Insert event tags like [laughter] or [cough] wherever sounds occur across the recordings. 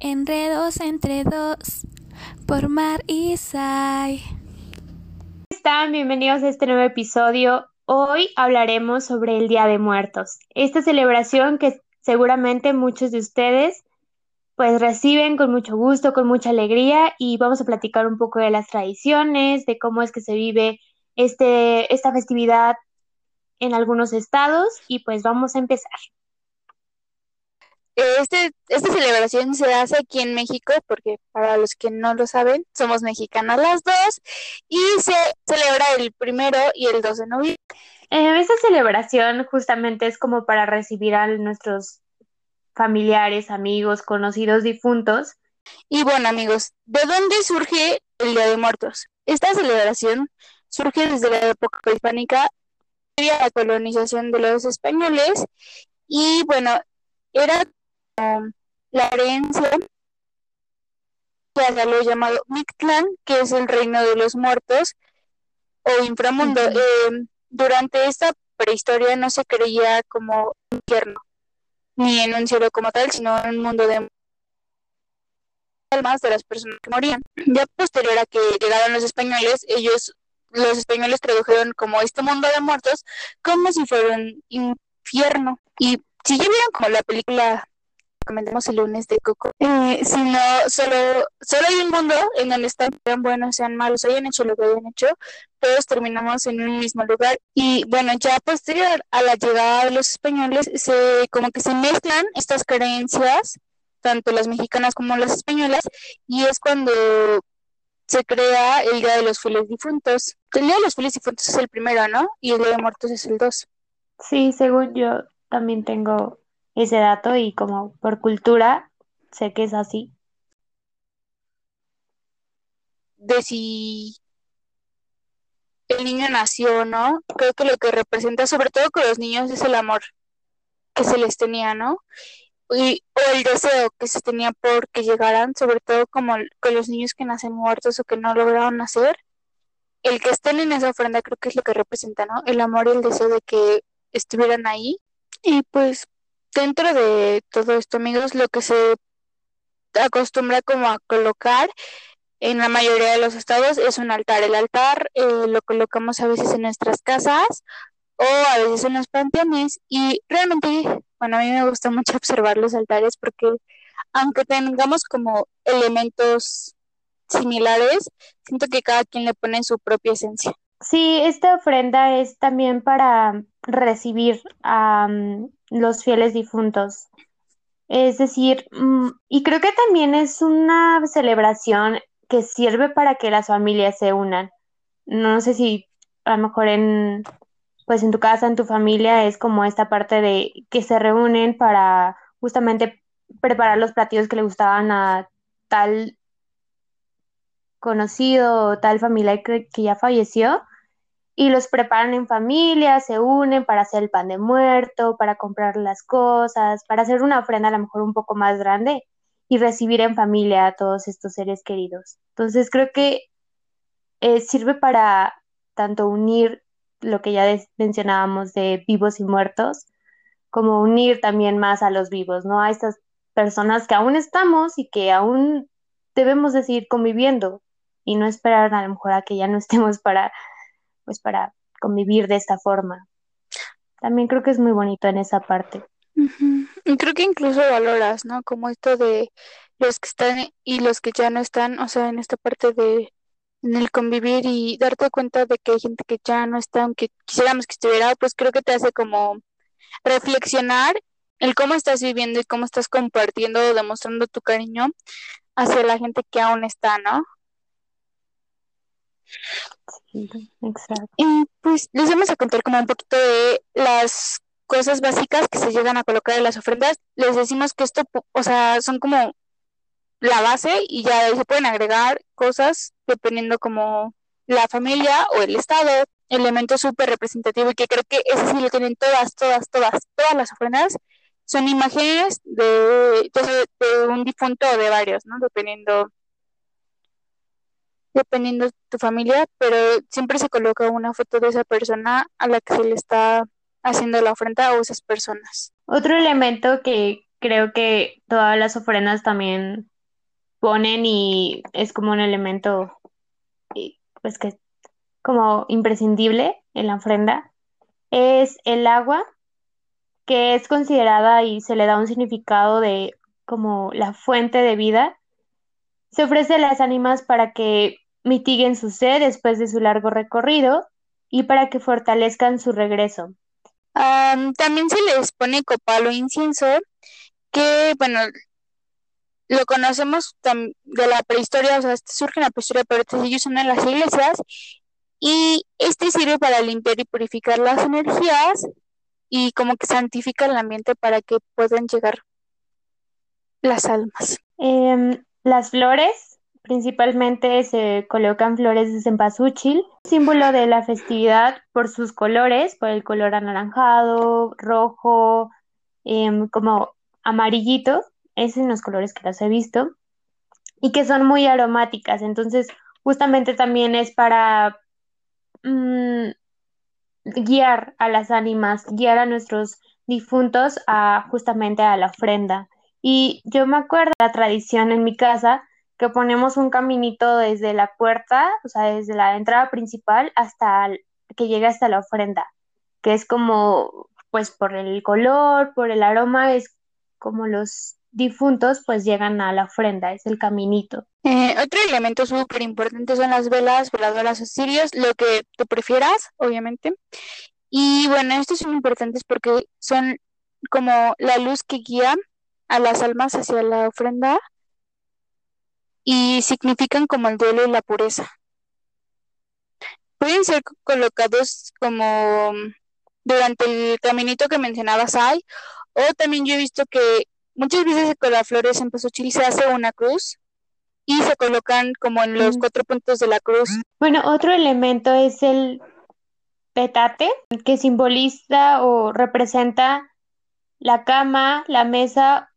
Enredos entre dos por Mar y Sai. ¿Cómo están? Bienvenidos a este nuevo episodio. Hoy hablaremos sobre el Día de Muertos. Esta celebración que seguramente muchos de ustedes pues reciben con mucho gusto, con mucha alegría y vamos a platicar un poco de las tradiciones, de cómo es que se vive este, esta festividad en algunos estados y pues vamos a empezar. Este, esta celebración se hace aquí en México, porque para los que no lo saben, somos mexicanas las dos, y se celebra el primero y el 2 de noviembre. Eh, esta celebración justamente es como para recibir a nuestros familiares, amigos, conocidos difuntos. Y bueno, amigos, ¿de dónde surge el Día de Muertos? Esta celebración surge desde la época prehispánica, la colonización de los españoles, y bueno, era la herencia hacia lo llamado Mictlán, que es el reino de los muertos o inframundo. Eh, durante esta prehistoria no se creía como infierno, ni en un cielo como tal, sino en un mundo de almas de las personas que morían. Ya posterior a que llegaron los españoles, ellos, los españoles tradujeron como este mundo de muertos como si fuera un infierno. Y si ya vieron como la película comentamos el lunes de Coco, eh, sino solo, solo hay un mundo en donde están sean buenos, sean malos, hayan hecho lo que hayan hecho, todos terminamos en un mismo lugar. Y bueno, ya posterior a la llegada de los españoles, se como que se mezclan estas creencias, tanto las mexicanas como las españolas, y es cuando se crea el Día de los Fieles Difuntos. El Día de los Fieles Difuntos es el primero, ¿no? Y el Día de Muertos es el dos. Sí, según yo también tengo ese dato y como por cultura sé que es así. De si el niño nació, ¿no? Creo que lo que representa, sobre todo con los niños, es el amor que se les tenía, ¿no? Y, o el deseo que se tenía por que llegaran, sobre todo como con los niños que nacen muertos o que no lograron nacer. El que estén en esa ofrenda creo que es lo que representa, ¿no? El amor y el deseo de que estuvieran ahí. Y pues dentro de todo esto, amigos, lo que se acostumbra como a colocar en la mayoría de los estados es un altar. El altar eh, lo colocamos a veces en nuestras casas o a veces en los panteones y realmente, bueno, a mí me gusta mucho [laughs] observar los altares porque aunque tengamos como elementos similares, siento que cada quien le pone su propia esencia. Sí, esta ofrenda es también para recibir a los fieles difuntos. Es decir, mm, y creo que también es una celebración que sirve para que las familias se unan. No sé si a lo mejor en, pues en tu casa, en tu familia, es como esta parte de que se reúnen para justamente preparar los platillos que le gustaban a tal conocido o tal familia que, que ya falleció y los preparan en familia, se unen para hacer el pan de muerto, para comprar las cosas, para hacer una ofrenda a lo mejor un poco más grande y recibir en familia a todos estos seres queridos. Entonces creo que eh, sirve para tanto unir lo que ya mencionábamos de vivos y muertos, como unir también más a los vivos, ¿no? A estas personas que aún estamos y que aún debemos de seguir conviviendo y no esperar a lo mejor a que ya no estemos para pues para convivir de esta forma. También creo que es muy bonito en esa parte. Y creo que incluso valoras, ¿no? Como esto de los que están y los que ya no están, o sea, en esta parte de en el convivir y darte cuenta de que hay gente que ya no está, aunque quisiéramos que estuviera, pues creo que te hace como reflexionar el cómo estás viviendo y cómo estás compartiendo, demostrando tu cariño hacia la gente que aún está, ¿no? Y pues les vamos a contar como un poquito de las cosas básicas que se llegan a colocar en las ofrendas. Les decimos que esto, o sea, son como la base y ya se pueden agregar cosas dependiendo como la familia o el estado, elemento súper representativo y que creo que ese sí lo tienen todas, todas, todas, todas las ofrendas. Son imágenes de, de, de un difunto o de varios, ¿no? Dependiendo dependiendo de tu familia, pero siempre se coloca una foto de esa persona a la que se le está haciendo la ofrenda o esas personas. Otro elemento que, creo que todas las ofrendas también ponen y es como un elemento pues que como imprescindible en la ofrenda es el agua que es considerada y se le da un significado de como la fuente de vida. Se ofrece a las ánimas para que mitiguen su sed después de su largo recorrido y para que fortalezcan su regreso. también se les pone copal o incienso, que bueno, lo conocemos de la prehistoria, o sea, este surge en la prehistoria, pero estos ellos son en las iglesias y este sirve para limpiar y purificar las energías y como que santifica el ambiente para que puedan llegar las almas. Em, las flores, principalmente se colocan flores de cempasúchil, símbolo de la festividad por sus colores, por el color anaranjado, rojo, em, como amarillito, esos son los colores que las he visto, y que son muy aromáticas, entonces justamente también es para Mm, guiar a las ánimas, guiar a nuestros difuntos a justamente a la ofrenda. Y yo me acuerdo la tradición en mi casa que ponemos un caminito desde la puerta, o sea, desde la entrada principal hasta que llega hasta la ofrenda, que es como, pues por el color, por el aroma, es como los difuntos pues llegan a la ofrenda, es el caminito. Eh, otro elemento súper importante son las velas, las velas asirias, lo que tú prefieras, obviamente. Y bueno, estos son importantes porque son como la luz que guía a las almas hacia la ofrenda y significan como el duelo y la pureza. Pueden ser colocados como durante el caminito que mencionabas hay, o también yo he visto que muchas veces con las flores en Chile se hace una cruz y se colocan como en los cuatro puntos de la cruz. Bueno, otro elemento es el petate, que simboliza o representa la cama, la mesa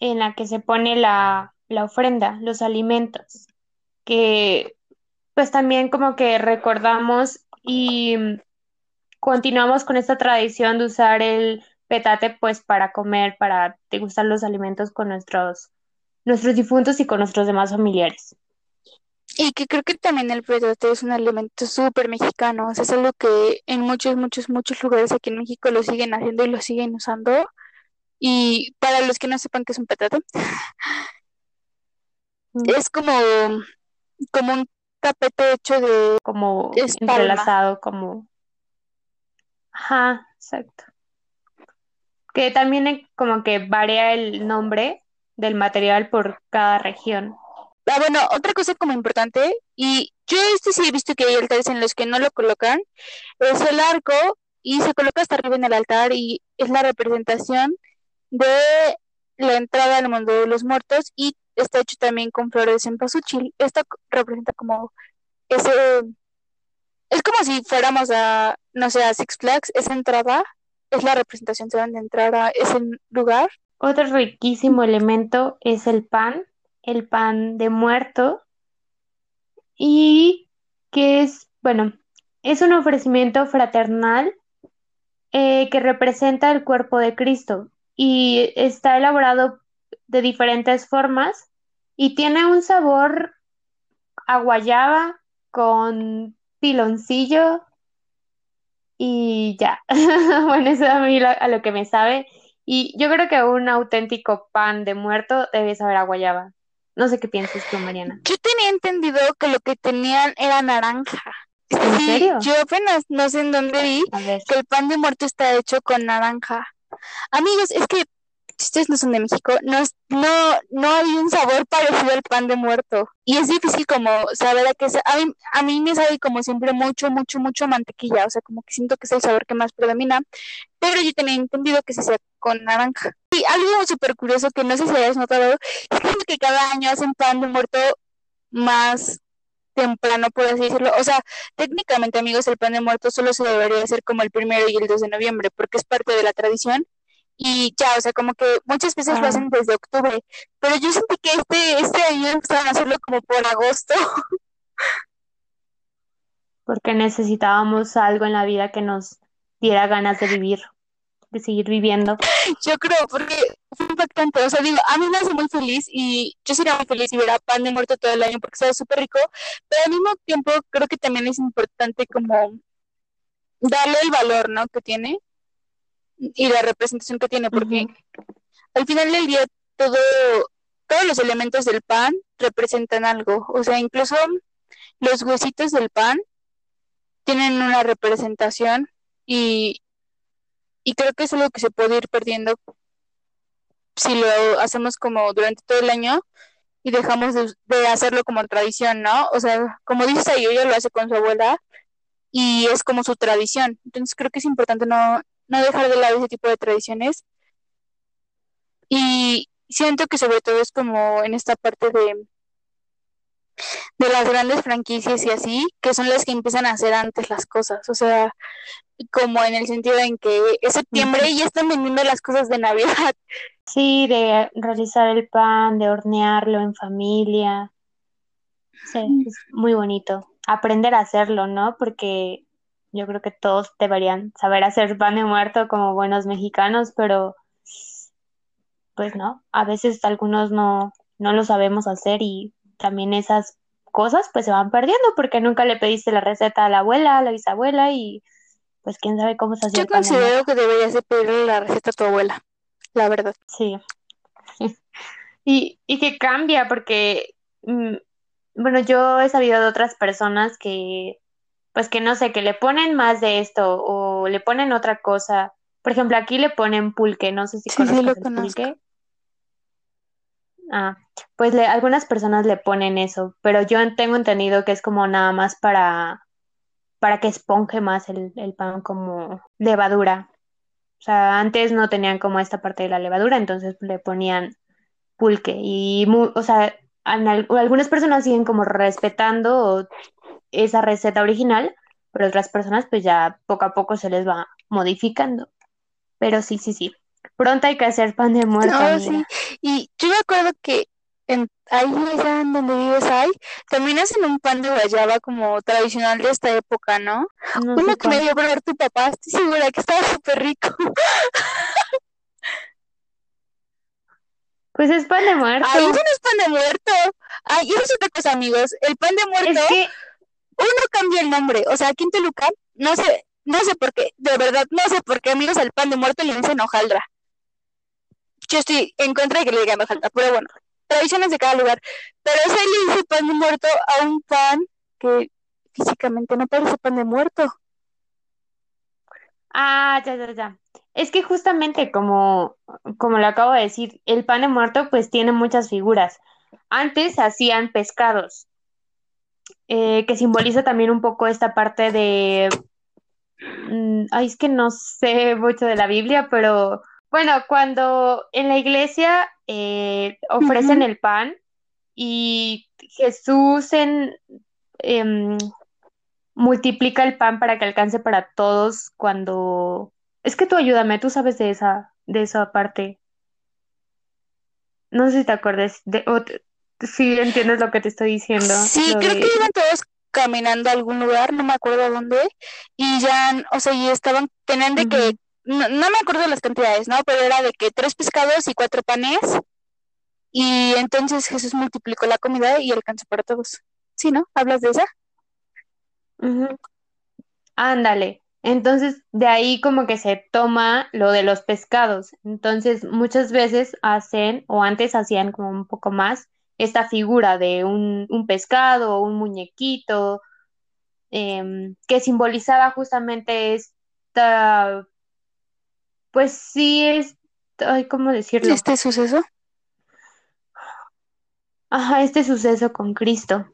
en la que se pone la, la ofrenda, los alimentos, que pues también como que recordamos y continuamos con esta tradición de usar el petate pues para comer, para degustar los alimentos con nuestros nuestros difuntos y con nuestros demás familiares. Y que creo que también el petate es un alimento súper mexicano, o sea, es algo que en muchos, muchos, muchos lugares aquí en México lo siguen haciendo y lo siguen usando. Y para los que no sepan qué es un petate, mm. [laughs] es como, como un tapete hecho de... Como entrelazado, como... Ajá, exacto. Que también como que varía el nombre del material por cada región. Ah, bueno, otra cosa como importante, y yo este sí he visto que hay altares en los que no lo colocan, es el arco y se coloca hasta arriba en el altar y es la representación de la entrada al mundo de los muertos y está hecho también con flores de cempasúchil. Esto representa como ese... Es como si fuéramos a, no sé, a Six Flags, esa entrada es la representación de donde entrar a ese lugar. Otro riquísimo elemento es el pan, el pan de muerto, y que es, bueno, es un ofrecimiento fraternal eh, que representa el cuerpo de Cristo. Y está elaborado de diferentes formas y tiene un sabor a guayaba con piloncillo y ya. [laughs] bueno, eso a mí a lo que me sabe. Y yo creo que un auténtico pan de muerto debe saber a guayaba. No sé qué piensas tú, Mariana. Yo tenía entendido que lo que tenían era naranja. ¿En serio? Yo apenas no sé en dónde vi que el pan de muerto está hecho con naranja. Amigos, es que ustedes no son de México, no, no, no hay un sabor parecido al pan de muerto. Y es difícil como saber a qué a mí, a mí me sabe como siempre mucho, mucho, mucho mantequilla. O sea, como que siento que es el sabor que más predomina. Pero yo tenía entendido que se hacía con naranja. Y algo súper curioso que no sé si hayas notado, es que cada año hacen pan de muerto más temprano, por así decirlo. O sea, técnicamente, amigos, el pan de muerto solo se debería hacer como el primero y el 2 de noviembre, porque es parte de la tradición y ya, o sea, como que muchas veces lo ah. hacen desde octubre, pero yo sentí que este, este año empezaron a hacerlo como por agosto. [laughs] Porque necesitábamos algo en la vida que nos diera ganas de vivir de seguir viviendo. Yo creo, porque fue impactante. O sea, digo, a mí me hace muy feliz y yo sería muy feliz si hubiera pan de muerto todo el año porque sabe súper rico, pero al mismo tiempo creo que también es importante como darle el valor, ¿no? Que tiene y la representación que tiene, porque al final del día todo, todos los elementos del pan representan algo. O sea, incluso los huesitos del pan tienen una representación y, y creo que es algo que se puede ir perdiendo si lo hacemos como durante todo el año y dejamos de, hacerlo como tradición, ¿no? O sea, como dice ella lo hace con su abuela y es como su tradición. Entonces creo que es importante no, no dejar de lado ese tipo de tradiciones. Y siento que sobre todo es como en esta parte de, de las grandes franquicias y así, que son las que empiezan a hacer antes las cosas. O sea, como en el sentido en que es septiembre y ya están vendiendo las cosas de Navidad. [laughs] Sí, de realizar el pan, de hornearlo en familia. Sí, es muy bonito. Aprender a hacerlo, ¿no? Porque yo creo que todos deberían saber hacer pan de muerto como buenos mexicanos, pero pues no, a veces algunos no, no lo sabemos hacer y también esas cosas pues se van perdiendo porque nunca le pediste la receta a la abuela, a la bisabuela y pues quién sabe cómo se hace. Yo considero que deberías de pedirle la receta a tu abuela, la verdad. Sí. [laughs] y, y que cambia porque, mm, bueno, yo he sabido de otras personas que, pues que no sé, que le ponen más de esto o le ponen otra cosa. Por ejemplo, aquí le ponen pulque, no sé si Sí, sí, conoces lo el conozco. pulque. Ah, pues le, algunas personas le ponen eso, pero yo tengo entendido que es como nada más para, para que esponje más el, el pan como levadura. O sea, antes no tenían como esta parte de la levadura, entonces le ponían pulque. Y, o sea, algunas personas siguen como respetando esa receta original, pero otras personas pues ya poco a poco se les va modificando. Pero sí, sí, sí. Pronto hay que hacer pan de muerto, No, sí. Y yo me acuerdo que en, ahí allá en donde vives ahí, también hacen un pan de guayaba como tradicional de esta época, ¿no? No Uno que me dio a probar tu papá, estoy segura que estaba súper rico. Pues es pan de muerto. Ay, eso no es pan de muerto. Ay, eso es otra cosa, amigos. El pan de Es muerto, que uno cambia el nombre. O sea, aquí en Toluca, no sé, no sé por qué, de verdad, no sé por qué, amigos, al pan de muerto le dicen hojaldra. Yo estoy en contra de que le digan hojaldra, pero bueno, tradiciones de cada lugar. Pero se le dice pan de muerto a un pan que físicamente no parece pan de muerto. Ah, ya, ya, ya. Es que justamente como, como lo acabo de decir, el pan de muerto pues tiene muchas figuras. Antes hacían pescados, eh, que simboliza también un poco esta parte de... mm, ay, es que no sé mucho de la Biblia, pero bueno, cuando en la iglesia eh, ofrecen el pan y Jesús en, em, multiplica el pan para que alcance para todos cuando... Es que tú ayúdame, tú sabes de esa, de esa parte. No sé si te acuerdas de, o si entiendes lo que te estoy diciendo, Sí, creo que iban todos caminando a algún lugar, no me acuerdo dónde, y ya, o sea, y estaban, tenían de que, no, no me acuerdo las cantidades, ¿no? Pero era de que tres pescados y cuatro panes, y entonces Jesús multiplicó la comida y alcanzó para todos. Sí, ¿no? ¿Hablas de esa? Ujú. Ándale. Entonces, de ahí como que se toma lo de los pescados. Entonces, muchas veces hacen, o antes hacían como un poco más, esta figura de un, un pescado o un muñequito, em, que simbolizaba justamente esta, pues sí, es, ay, ¿cómo decirlo? Este suceso. Ajá, este suceso con Cristo.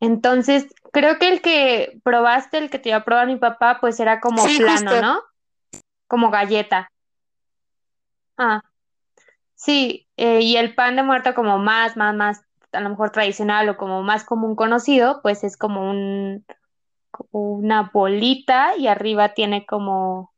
Entonces, creo que el que probaste, el que te iba a probar mi papá, pues era como Sí, plano, justo. ¿no? Como galleta. Ah, sí, eh, y el pan de muerto como más, más, más, a lo mejor tradicional o como más común conocido, pues es como un, una bolita y arriba tiene como,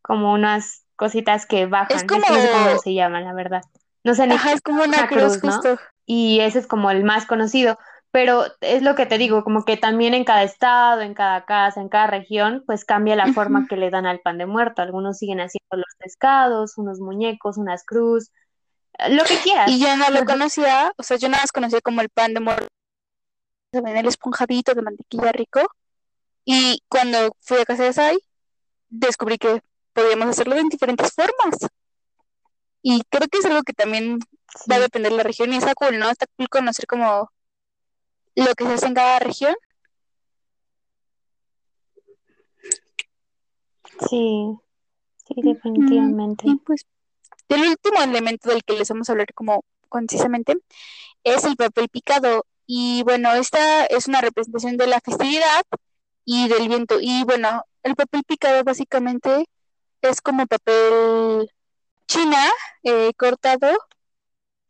como unas cositas que bajan. Es como, no sé cómo se llaman, la verdad. No sé ni ajá, es como una una cruz, cruz, ¿no? justo. Y ese es como el más conocido. pero es lo que te digo, como que también en cada estado, en cada casa, en cada región, pues cambia la forma que le dan al pan de muerto. Algunos siguen haciendo los pescados, unos muñecos, unas cruz, lo que quieras. Y yo no lo conocía, o sea, yo nada más conocía como el pan de ven el esponjadito de mantequilla rico. Y cuando fui a casa de Sai, descubrí que podíamos hacerlo en diferentes formas. Y creo que es algo que también va a depender de la región y está cool, ¿no? Está cool conocer como lo que se hace en cada región. sí, sí, definitivamente. Y pues el último elemento del que les vamos a hablar como concisamente es el papel picado. Y bueno, esta es una representación de la festividad y del viento. Y bueno, el papel picado básicamente es como papel china eh, cortado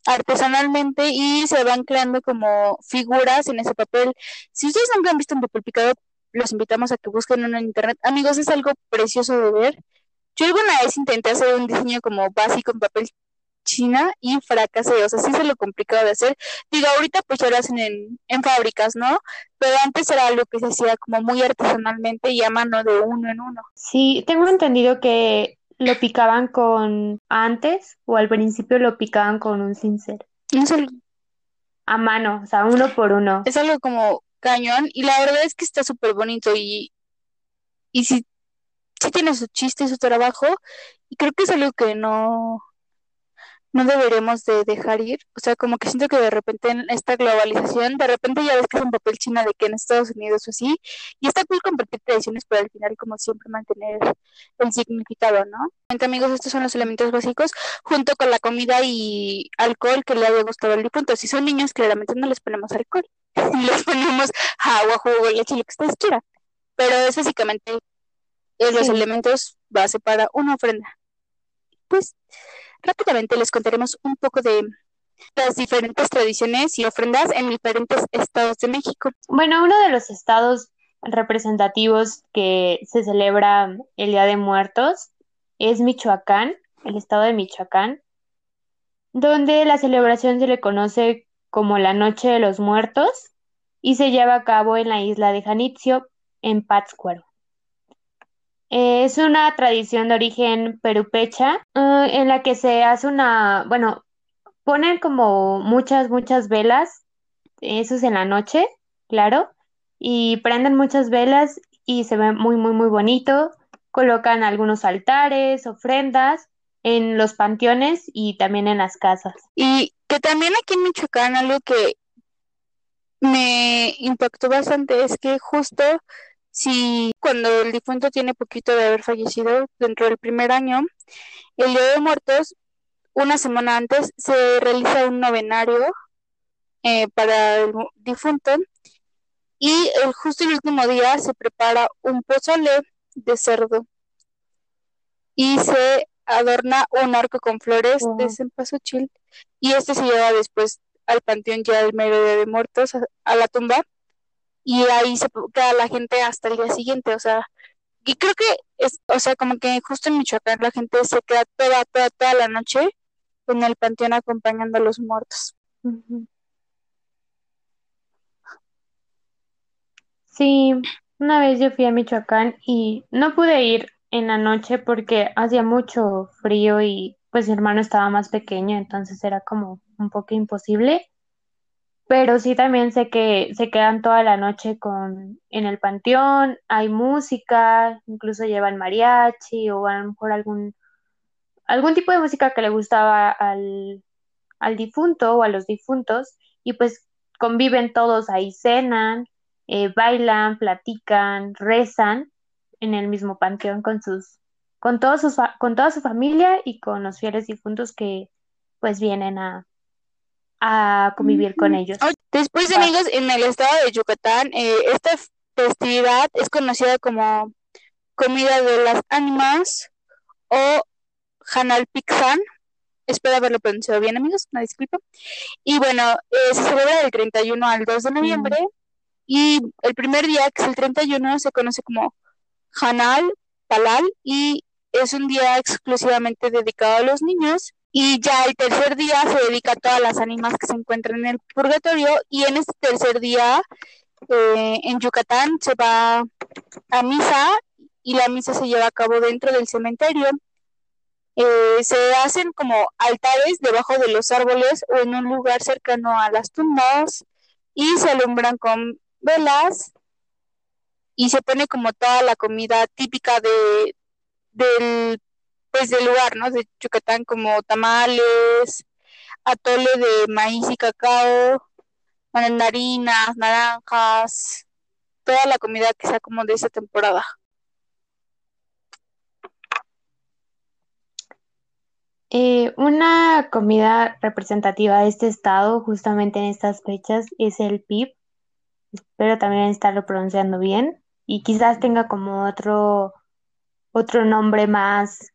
artesanalmente y se van creando como figuras en ese papel. Si ustedes nunca han visto un papel picado, los invitamos a que busquen uno en internet. Amigos, es algo precioso de ver. Yo alguna vez intenté hacer un diseño como básico en papel china y fracasé, o sea, sí se lo complicado de hacer. Digo, ahorita pues ya lo hacen en, en fábricas, ¿no? Pero antes era algo que se hacía como muy artesanalmente y a mano de uno en uno. Sí, tengo entendido que lo picaban con antes o al principio lo picaban con un cincel Es algo, a mano, o sea, uno por uno. es algo como cañón y la verdad es que está súper bonito y, y sí, sí tiene su chiste su trabajo y creo que es algo que no, no deberíamos de dejar ir. O sea, como que siento que de repente en esta globalización, de repente ya ves que es un papel china de que en Estados Unidos o así, y está cool compartir tradiciones, pero al final como siempre mantener el significado, ¿no? Entonces, amigos, estos son los elementos básicos, junto con la comida y alcohol que le haya gustado al difunto. Si son niños, claramente no les ponemos alcohol, [laughs] les ponemos agua, jugo, leche, lo que ustedes quieran. Pero es básicamente eh, los Sí. elementos base para una ofrenda. Pues rápidamente les contaremos un poco de las diferentes tradiciones y ofrendas en diferentes estados de México. Bueno, uno de los estados representativos que se celebra el Día de Muertos es Michoacán, el estado de Michoacán, donde la celebración se le conoce como la Noche de los Muertos y se lleva a cabo en la isla de Janitzio, en Pátzcuaro. Eh, Es una tradición de origen perupecha, eh, en la que se hace una, bueno, ponen como muchas, muchas velas, eso es en la noche, claro, y prenden muchas velas y se ve muy, muy, muy bonito. Colocan algunos altares, ofrendas en los panteones y también en las casas. Y que también aquí en Michoacán algo que me impactó bastante es que justo si cuando el difunto tiene poquito de haber fallecido dentro del primer año, el Día de Muertos, una semana antes, se realiza un novenario eh, para el difunto y el, justo el último día se prepara un pozole de cerdo y se adorna un arco con flores de Wow. cempasúchil y este se lleva después al panteón ya el mero día de muertos a, a la tumba y ahí se queda la gente hasta el día siguiente, o sea, y creo que es, o sea, como que justo en Michoacán la gente se queda toda, toda, toda la noche en el panteón acompañando a los muertos. Sí, una vez yo fui a Michoacán y no pude ir en la noche porque hacía mucho frío y pues mi hermano estaba más pequeño, entonces era como un poco imposible. Pero sí también sé que se quedan toda la noche con en el panteón, hay música, incluso llevan mariachi o a lo mejor algún algún tipo de música que le gustaba al al difunto o a los difuntos y pues conviven todos ahí, cenan, eh, bailan, platican, rezan en el mismo panteón con sus, con todos sus, con toda su familia y con los fieles difuntos que pues vienen a, a convivir con ellos. Después, Va. amigos, en el estado de Yucatán, eh, esta festividad es conocida como comida de las ánimas o Hanal Pixan. Espero haberlo pronunciado bien, amigos, una disculpa. Y bueno, eh, se celebra del 31 al 2 de noviembre y el primer día, que es el 31, se conoce como Hanal Palal y es un día exclusivamente dedicado a los niños Y ya el tercer día se dedica a todas las ánimas que se encuentran en el purgatorio y en este tercer día eh, en Yucatán se va a misa y la misa se lleva a cabo dentro del cementerio. Eh, se hacen como altares debajo de los árboles o en un lugar cercano a las tumbas y se alumbran con velas y se pone como toda la comida típica de, del pues del lugar, ¿no? De Yucatán como tamales, atole de maíz y cacao, mandarinas, naranjas, toda la comida que sea como de esa temporada. Eh, una comida representativa de este estado, justamente en estas fechas, es el pip. Espero también estarlo pronunciando bien. Y quizás tenga como otro, otro nombre más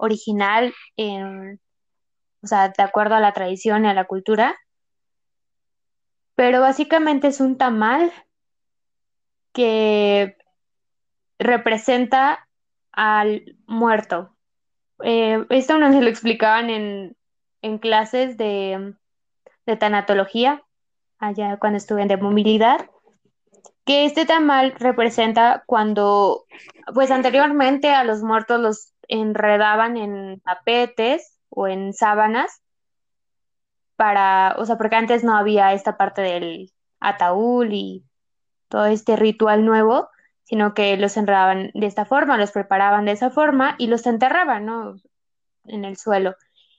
original, o sea, de acuerdo a la tradición y a la cultura. Pero básicamente es un tamal que representa al muerto. Eh, esto no se lo explicaban en, clases de, de, tanatología, allá cuando estuve de movilidad, que este tamal representa cuando, pues anteriormente a los muertos los enredaban en tapetes o en sábanas para, o sea, porque antes no había esta parte del ataúd y todo este ritual nuevo, sino que los enredaban de esta forma, los preparaban de esa forma y los enterraban, ¿no? En el suelo.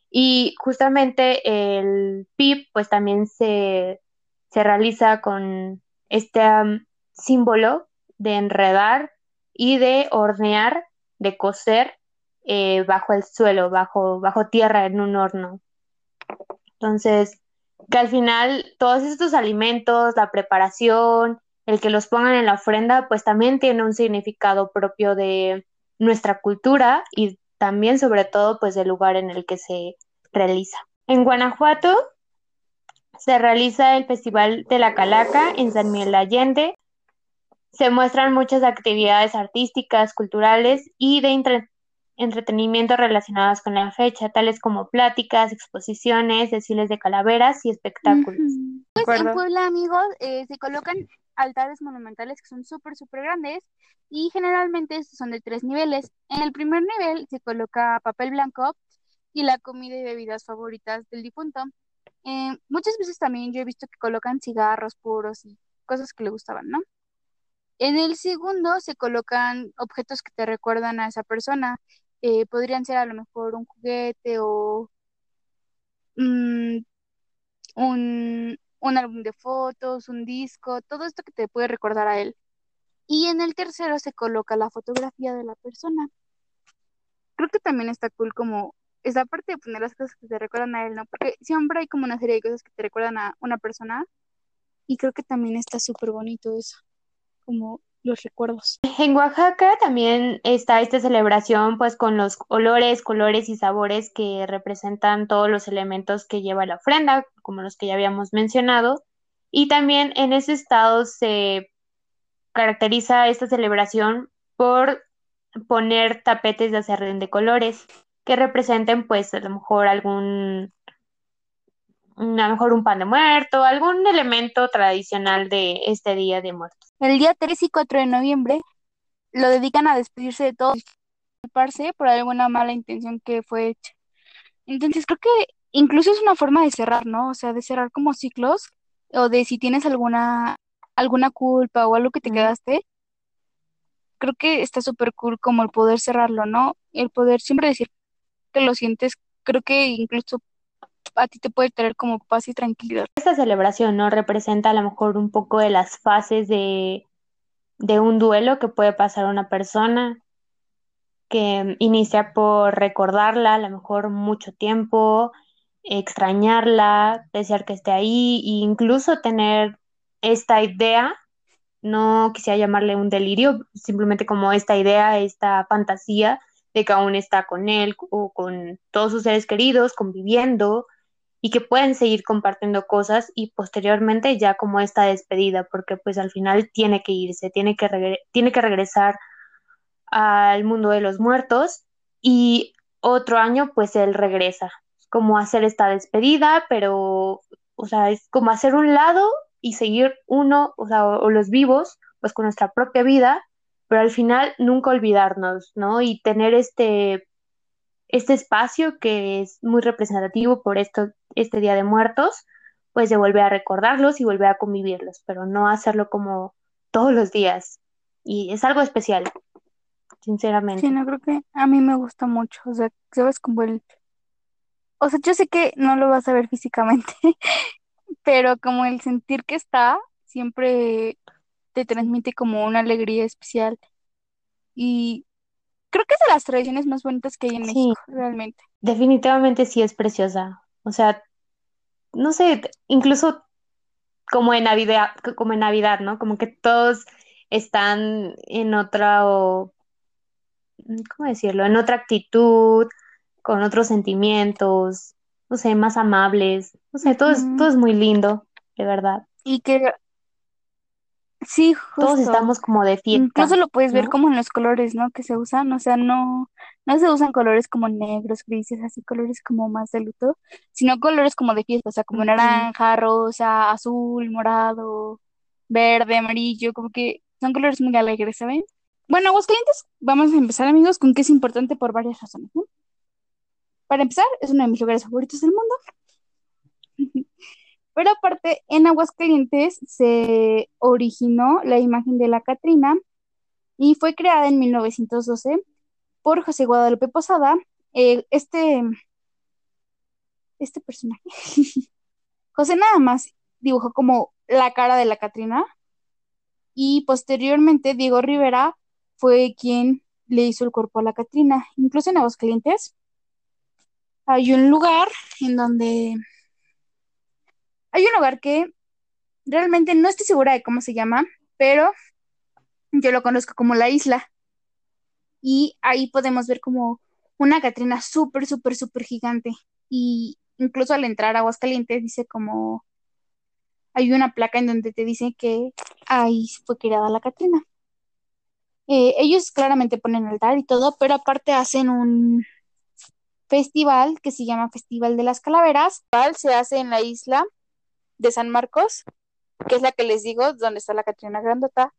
Y justamente el PIP, pues también se, se realiza con este um, símbolo de enredar y de hornear, de coser eh, bajo el suelo, bajo, bajo tierra en un horno. Entonces, que al final todos estos alimentos, la preparación, el que los pongan en la ofrenda, pues también tiene un significado propio de nuestra cultura y también sobre todo pues del lugar en el que se realiza. En Guanajuato se realiza el Festival de la Calaca en San Miguel Allende. Se muestran muchas actividades artísticas, culturales y de entretenimiento relacionados con la fecha, tales como pláticas, exposiciones, desfiles de calaveras y espectáculos. Pues en Puebla, amigos, eh, se colocan altares monumentales que son súper, súper grandes y generalmente son de tres niveles. En el primer nivel se coloca papel blanco y la comida y bebidas favoritas del difunto. Eh, muchas veces también yo he visto que colocan cigarros puros y cosas que le gustaban, ¿no? En el segundo se colocan objetos que te recuerdan a esa persona. Eh, podrían ser a lo mejor un juguete o mm, un, un álbum de fotos, un disco, todo esto que te puede recordar a él. Y en el tercero se coloca la fotografía de la persona. Creo que también está cool como esa parte de poner las cosas que te recuerdan a él, ¿no? Porque siempre hay como una serie de cosas que te recuerdan a una persona y creo que también está súper bonito eso, como los recuerdos. En Oaxaca también está esta celebración pues con los olores, colores y sabores que representan todos los elementos que lleva la ofrenda, como los que ya habíamos mencionado. Y también en ese estado se caracteriza esta celebración por poner tapetes de acerrín de colores que representen pues a lo mejor algún a lo mejor un pan de muerto, algún elemento tradicional de este día de muertos. El día 3 y 4 de noviembre lo dedican a despedirse de todos, culparse por alguna mala intención que fue hecha. Entonces creo que incluso es una forma de cerrar, ¿no? O sea, de cerrar como ciclos o de si tienes alguna alguna culpa o algo que te quedaste. Creo que está súper cool como el poder cerrarlo, ¿no? El poder siempre decir que lo sientes, creo que incluso a ti te puede traer como paz y tranquilidad. Esta celebración, ¿no? Representa a lo mejor un poco de las fases de, de un duelo que puede pasar una persona, que inicia por recordarla a lo mejor mucho tiempo, extrañarla, desear que esté ahí e incluso tener esta idea, no quisiera llamarle un delirio, simplemente como esta idea, esta fantasía de que aún está con él o con todos sus seres queridos, conviviendo y que pueden seguir compartiendo cosas y posteriormente ya como esta despedida, porque pues al final tiene que irse, tiene que, tiene que regresar al mundo de los muertos y otro año pues él regresa, como hacer esta despedida, pero, o sea, es como hacer un lado y seguir uno, o sea, o, los vivos, pues con nuestra propia vida, pero al final nunca olvidarnos, ¿no? Y tener este, este espacio que es muy representativo por esto, este Día de Muertos, pues de volver a recordarlos y volver a convivirlos, pero no hacerlo como todos los días. Y es algo especial, sinceramente. Sí, no creo que a mí me gusta mucho, o sea, sabes como el... O sea, yo sé que no lo vas a ver físicamente, [laughs] pero como el sentir que está siempre te transmite como una alegría especial. Y creo que es de las tradiciones más bonitas que hay en Sí, México, realmente. definitivamente sí es preciosa. O sea, no sé, incluso como en Navidad, como en Navidad, ¿no? Como que todos están en otra, o, ¿cómo decirlo? En otra actitud, con otros sentimientos, no sé, más amables. No sé, todo es, todo es muy lindo, de verdad. Y que sí, Todos justo. estamos como de Incluso fiesta, lo puedes ver ¿no? como en los colores, ¿no? Que se usan, o sea, no, no se usan colores como negros, grises, así colores como más de luto, sino colores como de fiesta, o sea, como naranja, rosa, azul, morado, verde, amarillo, como que son colores muy alegres, ¿saben? Bueno, Aguascalientes, vamos a empezar, amigos, con que es importante por varias razones, ¿no? Para empezar, es uno de mis lugares favoritos del mundo. [laughs] Pero aparte, en Aguascalientes se originó la imagen de la Catrina y fue creada en 1912 por José Guadalupe Posada. Eh, este, este personaje, [laughs] José nada más dibujó como la cara de la Catrina y posteriormente Diego Rivera fue quien le hizo el cuerpo a la Catrina. Incluso en Aguascalientes hay un lugar en donde hay un lugar que realmente no estoy segura de cómo se llama, pero yo lo conozco como la isla. Y ahí podemos ver como una Catrina súper, súper, súper gigante. Y incluso al entrar a Aguascalientes dice como hay una placa en donde te dice que ahí fue creada la Catrina. Eh, ellos claramente ponen altar y todo, pero aparte hacen un festival que se llama Festival de las Calaveras. Se hace en la isla de San Marcos, que es la que les digo, donde está la Catrina Grandota.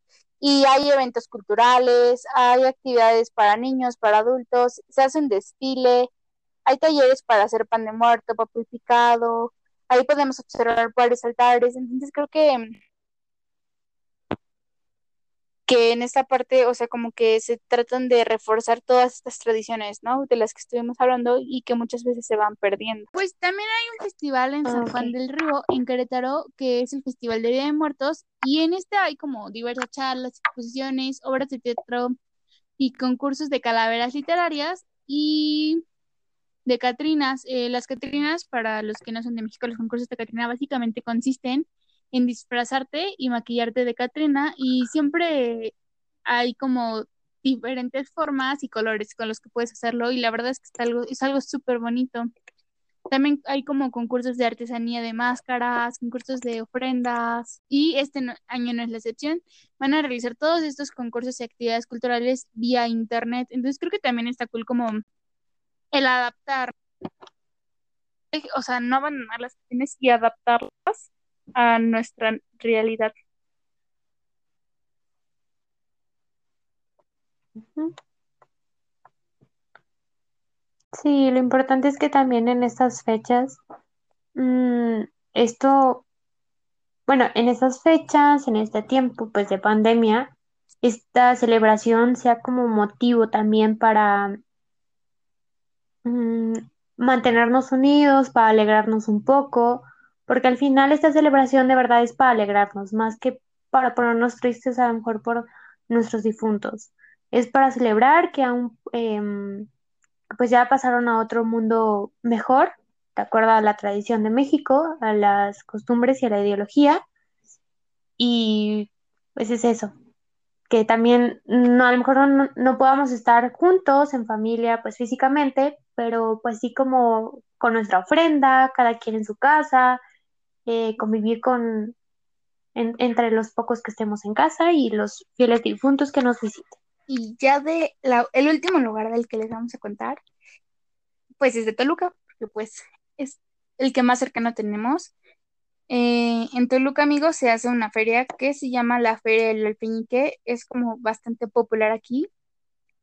Y hay eventos culturales, hay actividades para niños, para adultos, se hace un desfile, hay talleres para hacer pan de muerto, papel picado, ahí podemos observar varios altares, entonces creo que que en esta parte, o sea, como que se tratan de reforzar todas estas tradiciones, ¿no? De las que estuvimos hablando y que muchas veces se van perdiendo. Pues también hay un festival en San Ok. Juan del Río, en Querétaro, que es el Festival de Día de Muertos, y en este hay como diversas charlas, exposiciones, obras de teatro y concursos de calaveras literarias y de Catrinas. Eh, las Catrinas, para los que no son de México, los concursos de Catrina básicamente consisten en disfrazarte y maquillarte de Catrina y siempre hay como diferentes formas y colores con los que puedes hacerlo y la verdad es que está algo, es algo súper bonito. También hay como concursos de artesanía de máscaras, concursos de ofrendas y este año no es la excepción. Van a realizar todos estos concursos y actividades culturales vía internet. Entonces creo que también está cool como el adaptar, o sea, no abandonar las tradiciones y adaptarlas a nuestra realidad. Sí, lo importante es que también en estas fechas, mm, esto, bueno, en estas fechas, en este tiempo, pues de pandemia, esta celebración sea como motivo también para mm, mantenernos unidos, para alegrarnos un poco, porque al final esta celebración de verdad es para alegrarnos, más que para ponernos tristes a lo mejor por nuestros difuntos. Es para celebrar que aún, em, pues ya pasaron a otro mundo mejor, de acuerdo a la tradición de México, a las costumbres y a la ideología, y pues es eso que también no, a lo mejor no, no podamos estar juntos en familia, pues físicamente, pero pues sí como con nuestra ofrenda, cada quien en su casa, eh, convivir con en- entre los pocos que estemos en casa y los fieles difuntos que nos visiten. Y ya de la- el último lugar del que les vamos a contar pues es de Toluca, porque pues es el que más cercano tenemos. Eh, en Toluca, amigos, se hace una feria que se llama la Feria del Alpeñique, es como bastante popular aquí.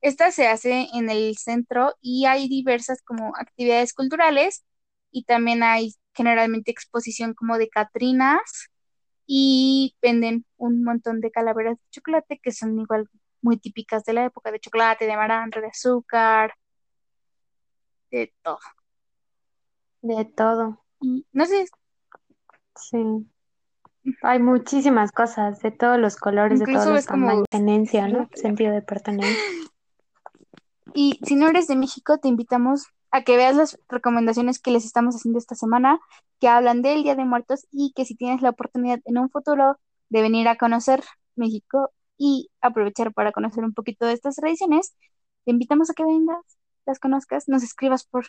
Esta se hace en el centro y hay diversas como actividades culturales y también hay generalmente exposición como de Catrinas y venden un montón de calaveras de chocolate que son igual muy típicas de la época de chocolate, de amaranto, de azúcar, de todo. De todo. Y no sé, Sí. Hay muchísimas cosas de todos los colores, de todos los tamaños. Pertenencia, ¿no? [laughs] Sentido de pertenencia. Y si no eres de México, te invitamos a que veas las recomendaciones que les estamos haciendo esta semana, que hablan del Día de Muertos y que si tienes la oportunidad en un futuro de venir a conocer México y aprovechar para conocer un poquito de estas tradiciones, te invitamos a que vengas, las conozcas, nos escribas por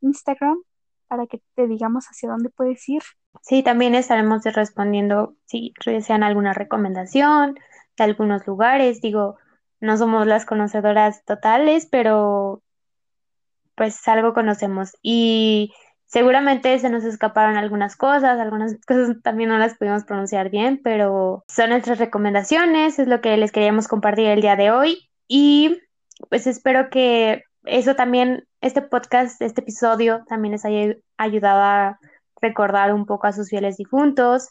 Instagram para que te digamos hacia dónde puedes ir. Sí, también estaremos respondiendo si desean alguna recomendación de algunos lugares. Digo, no somos las conocedoras totales, pero pues algo conocemos. Y seguramente se nos escaparon algunas cosas, algunas [laughs] cosas también no las pudimos pronunciar bien, pero son nuestras recomendaciones, es lo que les queríamos compartir el día de hoy. Y pues espero que eso también, este podcast, este episodio también les haya ayudado a recordar un poco a sus fieles difuntos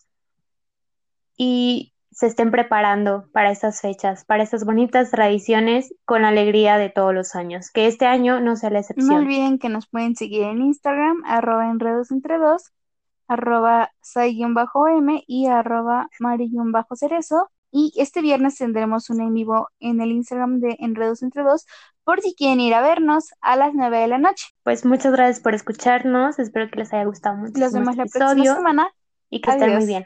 y se estén preparando para estas fechas, para estas bonitas tradiciones con la alegría de todos los años. Que este año no sea la No excepción. olviden que nos pueden seguir en Instagram, arroba enredos entre dos, arroba sai-m y arroba mari-cerezo. Y este viernes tendremos un en vivo en el Instagram de Enredos entre dos, por si quieren ir a vernos a las 9 de la noche. Pues muchas gracias por escucharnos. Espero que les haya gustado mucho Los este vemos la próxima semana. y que estén muy bien.